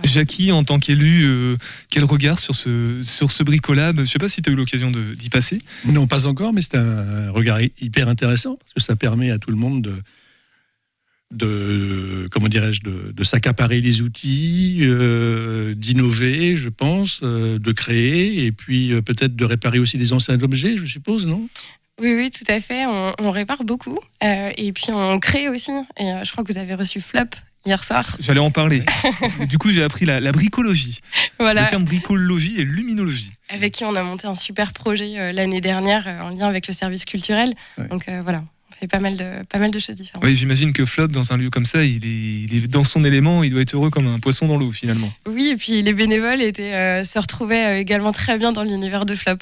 Jackie, en tant qu'élu, euh, quel regard sur ce, sur ce bricolab? Je sais pas si tu as eu l'occasion de- d'y passer. Non, pas encore, mais c'est un regard hy- hyper intéressant parce que ça permet à tout le monde de, de comment dirais-je, de, de s'accaparer les outils, euh, d'innover, je pense, euh, de créer et puis euh, peut-être de réparer aussi des anciens objets, je suppose, non? Oui, oui, tout à fait. On, on répare beaucoup. Euh, et puis on crée aussi. Et euh, je crois que vous avez reçu Flop hier soir. J'allais en parler. <laughs> du coup, j'ai appris la, la bricologie. Voilà. Le terme bricologie et luminologie. avec qui on a monté un super projet euh, l'année dernière euh, en lien avec le service culturel. Donc euh, voilà, pas mal de, pas mal de choses différentes. Oui, j'imagine que Flop, dans un lieu comme ça, il est, il est dans son élément, il doit être heureux comme un poisson dans l'eau finalement. Oui, et puis les bénévoles étaient, euh, se retrouvaient euh, également très bien dans l'univers de Flop.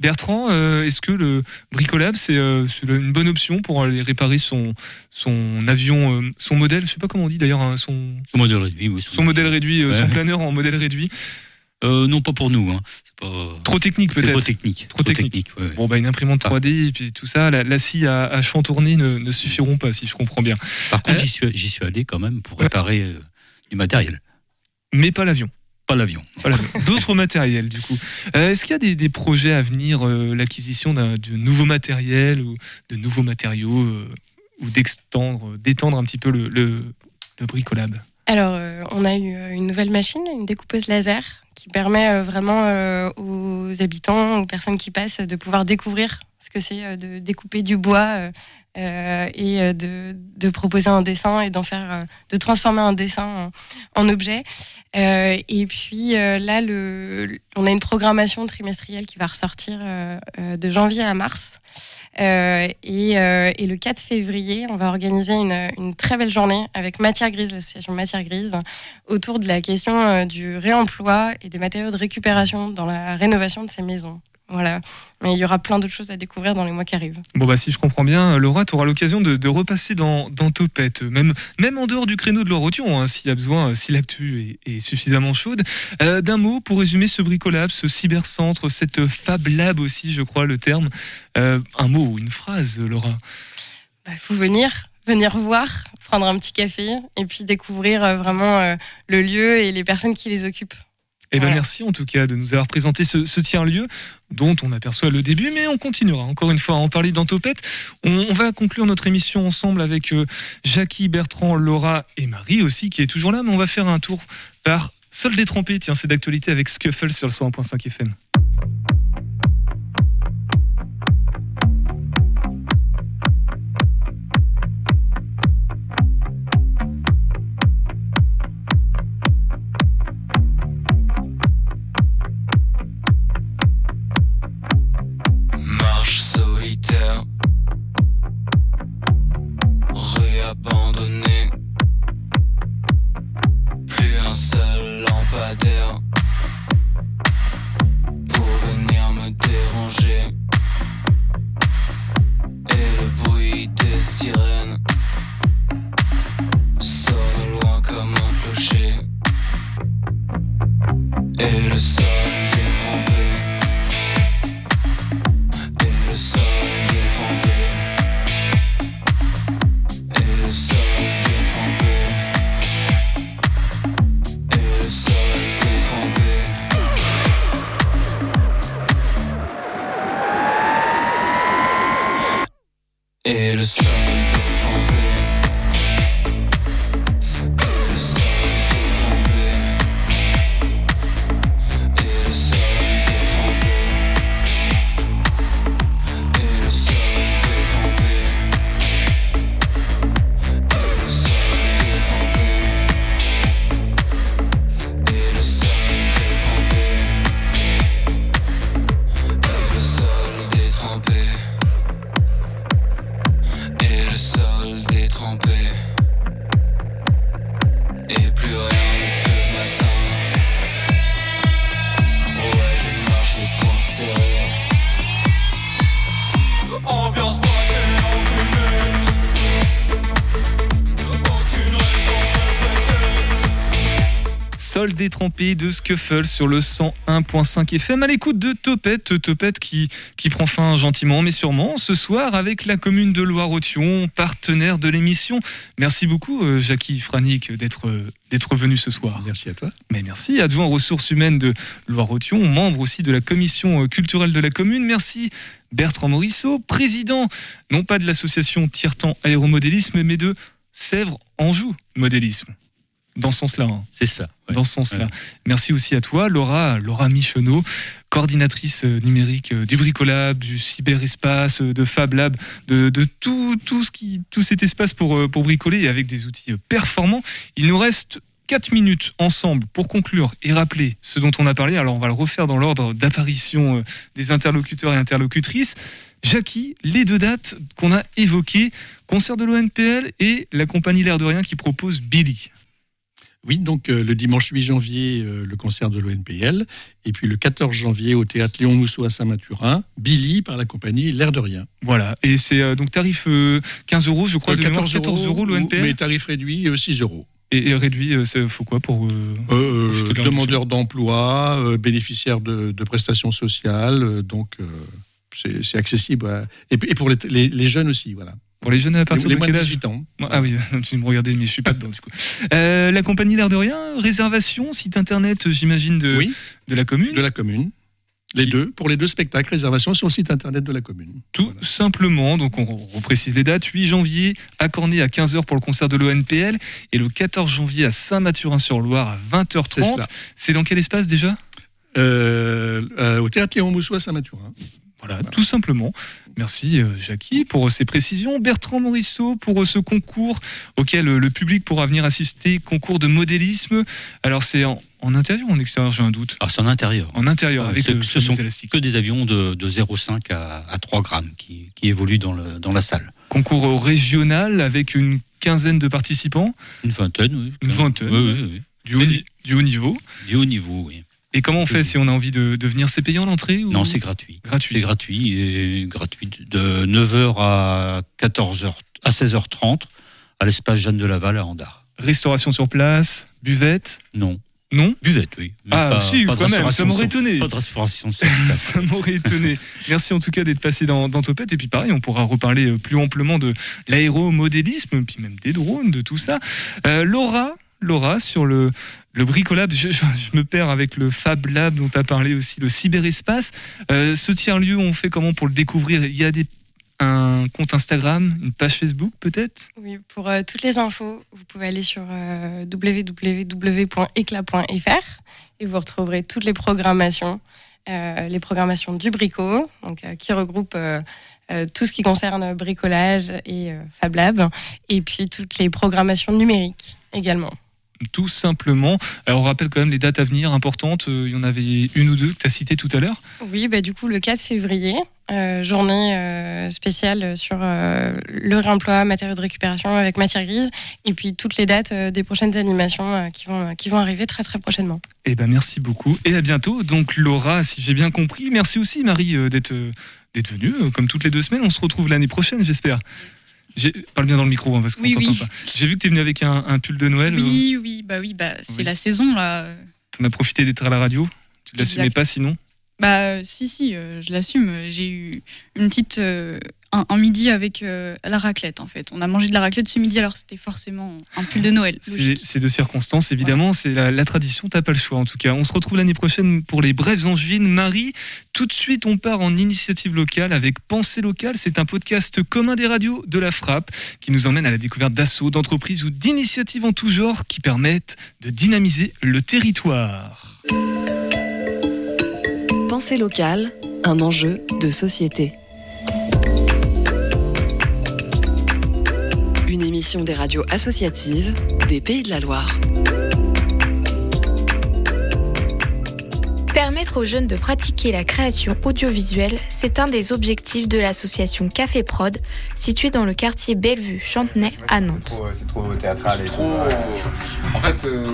Bertrand, euh, est-ce que le bricolab, c'est euh, c'est une bonne option pour aller réparer son, son avion, euh, son modèle, je sais pas comment on dit d'ailleurs, hein, son, Son modèle réduit, oui. son modèle réduit, euh, son planeur en modèle réduit Euh, non, pas pour nous. Hein. C'est pas... Trop technique peut-être trop technique. Trop technique. Bon, bah, une imprimante 3D et puis tout ça, la, la scie à, à chantourner ne, ne suffiront pas, si je comprends bien. Par contre, Euh, j'y suis, j'y suis allé quand même pour réparer euh, du matériel. Mais pas l'avion. Pas l'avion. Pas l'avion. <laughs> D'autres matériels, du coup. Euh, Est-ce qu'il y a des, des projets à venir, euh, l'acquisition d'un- de nouveaux matériels ou de nouveaux matériaux, euh, ou d'extendre, d'étendre un petit peu le, le, le bricolab? Alors, euh, on a eu une nouvelle machine, une découpeuse laser, qui permet euh, vraiment euh, aux habitants, aux personnes qui passent, de pouvoir découvrir ce que c'est euh, de découper du bois et de, proposer un dessin et d'en faire, de transformer un dessin en, objet. Et puis là, on a une programmation trimestrielle qui va ressortir de janvier à mars. Et, le 4 février, on va organiser une, très belle journée avec Matière Grise, l'association Matière Grise, autour de la question du réemploi et des matériaux de récupération dans la rénovation de ces maisons. Voilà. Mais il y aura plein d'autres choses à découvrir dans les mois qui arrivent. Bon, bah, si je comprends bien, Laura, tu auras l'occasion de, de repasser dans, dans Topette, même, même en dehors du créneau de l'Orotion, hein, s'il y a besoin, euh, si l'actu est, est suffisamment chaude. Euh, D'un mot pour résumer ce bricolab, ce cybercentre, cette Fab Lab aussi, je crois, le terme. Euh, un mot ou une phrase, Laura? Il Bah, faut venir, venir voir, prendre un petit café et puis découvrir vraiment le lieu et les personnes qui les occupent. Eh ben merci en tout cas de nous avoir présenté ce, ce tiers-lieu dont on aperçoit le début, mais on continuera encore une fois à en parler dans Topette. On, on va conclure notre émission ensemble avec euh, Jackie, Bertrand, Laura et Marie aussi qui est toujours là, mais on va faire un tour par Sol détrempé. Tiens, c'est d'actualité avec Scuffle sur le 101.5 FM. Solitaire, réabandonné. Plus un seul De Scuffle sur le 101.5 FM à l'écoute de Topette, Topette qui, qui prend fin gentiment mais sûrement ce soir avec la commune de Loire-Othion, partenaire de l'émission. Merci beaucoup euh, Jackie Franick d'être euh, d'être venu ce soir. Merci à toi. Mais merci, adjoint aux ressources humaines de Loire-Othion, membre aussi de la commission euh, culturelle de la commune. Merci Bertrand Morisseau, président non pas de l'association Tirtan Aéromodélisme mais de Sèvres Anjou Modélisme. Dans ce sens-là. hein. C'est ça. Dans ce sens-là. Merci aussi à toi, Laura, Laura Michonneau, coordinatrice euh, numérique euh, du Bricolab, du cyberespace, euh, de Fab Lab, de, de tout, tout, ce qui, tout cet espace pour, pour bricoler et avec des outils performants. Il nous reste 4 minutes ensemble pour conclure et rappeler ce dont on a parlé. Alors on va le refaire dans l'ordre d'apparition des interlocuteurs et interlocutrices. Jackie, les deux dates qu'on a évoquées, concert de l'ONPL et la compagnie L'air de Rien qui propose Billy. Oui, donc euh, le dimanche 8 janvier, euh, le concert de l'ONPL, et puis le 14 janvier au théâtre Léon Mousseau à Saint-Mathurin, Billy par la compagnie L'air de rien. Voilà, et c'est euh, donc tarif euh, 15 euros, je crois, de mémoire, 14 euros l'ONPL. Mais tarif réduit, euh, 6 euros. Et, et réduit, ça faut quoi pour. demandeur d'emploi, bénéficiaire de, de prestations sociales, donc c'est c'est accessible. à- et, et pour les, les- les jeunes aussi, voilà. Pour les jeunes à partir les de quel de âge 18 ans. Ah oui, <laughs> tu me regardais, mais je suis pas dedans du coup. Euh, la compagnie L'air de Rien, réservation, site internet, j'imagine, de, de la commune De la commune. Les deux, pour les deux spectacles, réservation sur le site internet de la commune. Tout simplement, donc on reprécise les dates, 8 janvier à Cornet à 15h pour le concert de l'ONPL et le 14 janvier à Saint-Mathurin-sur-Loire à C'est 20h30. cela. C'est dans quel espace déjà? Euh, euh, au théâtre Léon Mousseau à Saint-Mathurin. Voilà, tout simplement. Merci euh, Jackie pour ces précisions. Bertrand Morisseau pour euh, ce concours auquel euh, le public pourra venir assister, concours de modélisme. Alors c'est en, en intérieur ou en extérieur, j'ai un doute? Alors c'est en intérieur. En intérieur, avec ce, ce sont fameux élastique. que des avions de, de 0,5 à, à 3 grammes qui, qui évoluent dans, le, dans la salle. Concours euh, régional avec une quinzaine de participants? Une vingtaine, oui. Une vingtaine. Oui, oui, oui. Du, haut, ni- du haut niveau. Du haut niveau, oui. Et comment on fait si on a envie de, de venir? C'est payant l'entrée ou- Non, c'est gratuit. Gratuit. C'est gratuit et gratuit de 9h à 14h à 16h30 à l'espace Jeanne de Laval à Andar. Restauration sur place, buvette? Non. Non? Buvette, oui. Mais Ah, pas- si, pas quand même, ça m'aurait étonné. Pas de restauration sur <laughs> place. ça m'aurait étonné. Merci en tout cas d'être passé dans, dans Topette. Et puis pareil, on pourra reparler euh, plus amplement de l'aéromodélisme, puis même des drones, de tout ça. Euh, Laura, Laura, sur le, le bricolab, je, me perds avec le Fab Lab dont tu as parlé aussi, le cyberespace. Euh, ce tiers-lieu, on fait comment pour le découvrir? Il y a un compte Instagram, une page Facebook peut-être? Oui, pour euh, toutes les infos, vous pouvez aller sur euh, et vous retrouverez toutes les programmations, euh, les programmations du Brico, donc, qui regroupe euh, tout ce qui concerne bricolage et Fab Lab, et puis toutes les programmations numériques également. Tout simplement. Alors on rappelle quand même les dates à venir importantes. Euh, Il y en avait une ou deux que tu as citées tout à l'heure. Oui, bah, du coup, le 4 février, euh, journée euh, spéciale sur euh, le réemploi, matériaux de récupération avec matière grise, et puis toutes les dates euh, des prochaines animations euh, qui, vont, qui vont arriver très très prochainement. Eh ben merci beaucoup et à bientôt. Donc Laura, si j'ai bien compris, merci aussi Marie euh, d'être euh, venue euh, comme toutes les deux semaines. On se retrouve l'année prochaine, j'espère. Parle bien dans le micro hein, parce qu'on Oui, t'entend oui. pas. J'ai vu que tu es venu avec un, un pull de Noël. Oui, oui, bah oui, bah c'est Oui. la saison là. Tu en as profité d'être à la radio? Tu l'assumais pas sinon? Bah euh, si, si, euh, je l'assume. J'ai eu une petite, euh, un, un midi avec euh, la raclette en fait. On a mangé de la raclette ce midi alors c'était forcément un pull de Noël. C'est c'est de circonstances, évidemment. C'est la, la tradition, t'as pas le choix en tout cas. On se retrouve l'année prochaine pour les Brèves Angevines. Marie, tout de suite, on part en initiative locale avec Pensée locale. C'est un podcast commun des radios de la Frappe qui nous emmène à la découverte d'assauts, d'entreprises ou d'initiatives en tout genre qui permettent de dynamiser le territoire. Pensée locale, un enjeu de société. Des radios associatives des Pays de la Loire. Permettre aux jeunes de pratiquer la création audiovisuelle, c'est un des objectifs de l'association Café Prod, située dans le quartier Bellevue, Chantenay, à Nantes. C'est trop théâtral. C'est trop. En fait. euh,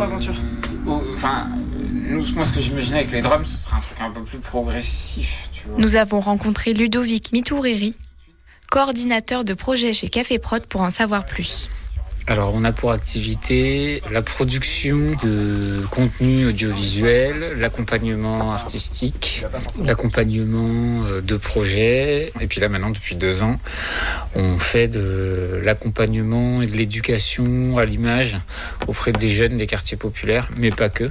au- Enfin, nous, moi, ce que j'imaginais avec les drums, ce serait un truc un peu plus progressif, tu vois. Nous avons rencontré Ludovic Mitoureri, coordinateur de projet chez Café Prod, pour en savoir plus. Alors, on a pour activité la production de contenu audiovisuel, l'accompagnement artistique, l'accompagnement euh, de projets. Et puis là, maintenant, depuis deux ans, on fait de l'accompagnement et de l'éducation à l'image auprès des jeunes des quartiers populaires, mais pas que,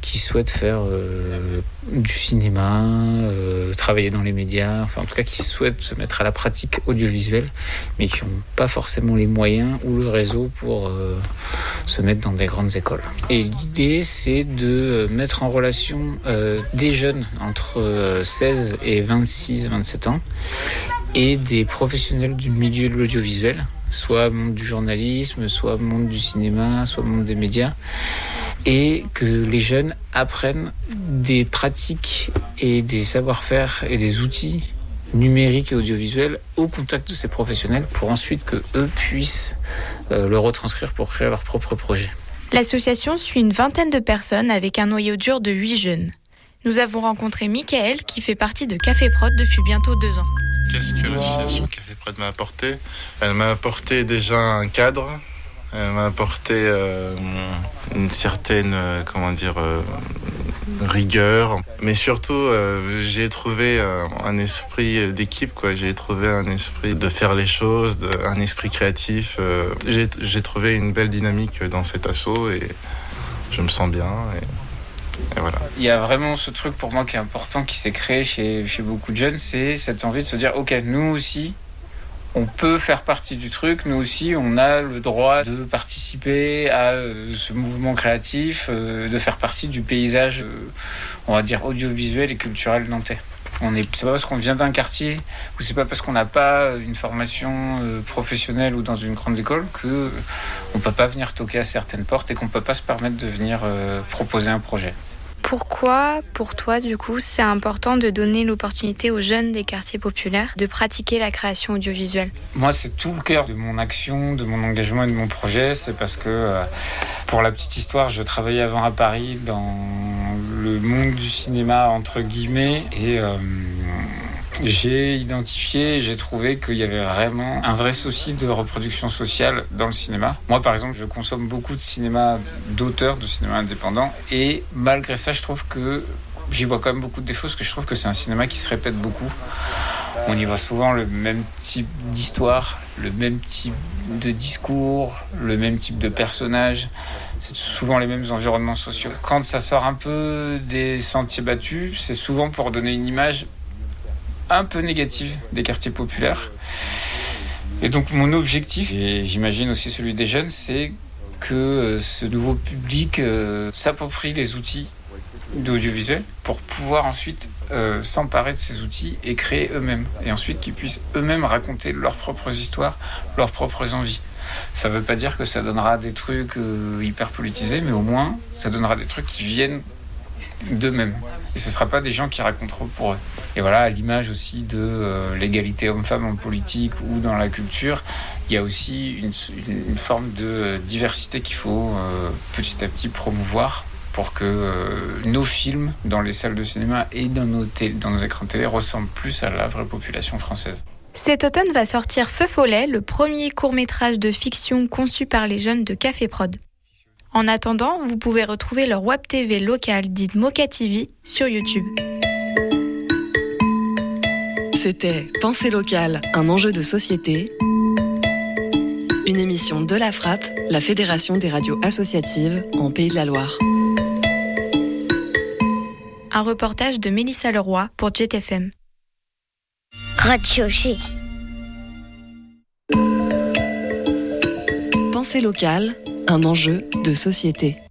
qui souhaitent faire euh, du cinéma, euh, travailler dans les médias, enfin en tout cas qui souhaitent se mettre à la pratique audiovisuelle, mais qui n'ont pas forcément les moyens ou le réseau pour euh, se mettre dans des grandes écoles. Et l'idée, c'est de mettre en relation euh, des jeunes entre euh, 16 et 26, 27 ans et des professionnels du milieu de l'audiovisuel, soit monde du journalisme, soit monde du cinéma, soit monde des médias, et que les jeunes apprennent des pratiques et des savoir-faire et des outils numériques et audiovisuels au contact de ces professionnels pour ensuite que eux puissent euh, le retranscrire pour créer leur propre projet. L'association suit une vingtaine de personnes avec un noyau dur de 8 jeunes. Nous avons rencontré Michael qui fait partie de Café Prod depuis bientôt deux ans. Qu'est-ce que l'association Café Prod m'a apporté? Elle m'a apporté déjà un cadre, elle m'a apporté euh, une certaine, euh, comment dire, euh, rigueur, mais surtout euh, j'ai trouvé euh, un esprit d'équipe, quoi. J'ai trouvé un esprit de faire les choses, un esprit créatif. euh. j'ai trouvé une belle dynamique dans cet assaut et je me sens bien. Et voilà. Il y a vraiment ce truc pour moi qui est important, qui s'est créé chez, chez beaucoup de jeunes, c'est cette envie de se dire, ok, nous aussi, on peut faire partie du truc, nous aussi, on a le droit de participer à euh, ce mouvement créatif, euh, de faire partie du paysage, euh, on va dire, audiovisuel et culturel nantais. On est, c'est pas parce qu'on vient d'un quartier ou c'est pas parce qu'on n'a pas une formation professionnelle ou dans une grande école que on peut pas venir toquer à certaines portes et qu'on peut pas se permettre de venir proposer un projet. Pourquoi, pour toi, du coup, c'est important de donner l'opportunité aux jeunes des quartiers populaires de pratiquer la création audiovisuelle? Moi, c'est tout le cœur de mon action, de mon engagement et de mon projet. C'est parce que, euh, pour la petite histoire, je travaillais avant à Paris dans le monde du cinéma, entre guillemets, et euh, j'ai identifié, j'ai trouvé qu'il y avait vraiment un vrai souci de reproduction sociale dans le cinéma. Moi, par exemple, je consomme beaucoup de cinéma d'auteur, de cinéma indépendant, et malgré ça, je trouve que j'y vois quand même beaucoup de défauts, parce que je trouve que c'est un cinéma qui se répète beaucoup. On y voit souvent le même type d'histoire, le même type de discours, le même type de personnage. C'est souvent les mêmes environnements sociaux. Quand ça sort un peu des sentiers battus, c'est souvent pour donner une image un peu négative des quartiers populaires. Et donc mon objectif, et j'imagine aussi celui des jeunes, c'est que euh, ce nouveau public euh, s'approprie les outils d'audiovisuel pour pouvoir ensuite euh, s'emparer de ces outils et créer eux-mêmes. Et ensuite qu'ils puissent eux-mêmes raconter leurs propres histoires, leurs propres envies. Ça ne veut pas dire que ça donnera des trucs hyper politisés, mais au moins ça donnera des trucs qui viennent d'eux-mêmes. Et ce ne sera pas des gens qui raconteront pour eux. Et voilà, à l'image aussi de euh, l'égalité homme-femme en politique ou dans la culture, il y a aussi une, forme de euh, diversité qu'il faut euh, petit à petit promouvoir pour que nos films dans les salles de cinéma et dans nos, dans nos écrans télé ressemblent plus à la vraie population française. Cet automne va sortir Feu Follet, le premier court-métrage de fiction conçu par les jeunes de Café Prod. En attendant, vous pouvez retrouver leur web TV locale dite Mocha TV sur YouTube. C'était Pensée locale, un enjeu de société. Une émission de la Frappe, la Fédération des radios associatives en Pays de la Loire. Un reportage de Mélissa Leroy pour JetFM. Radio G. Pensée locale, un enjeu de société.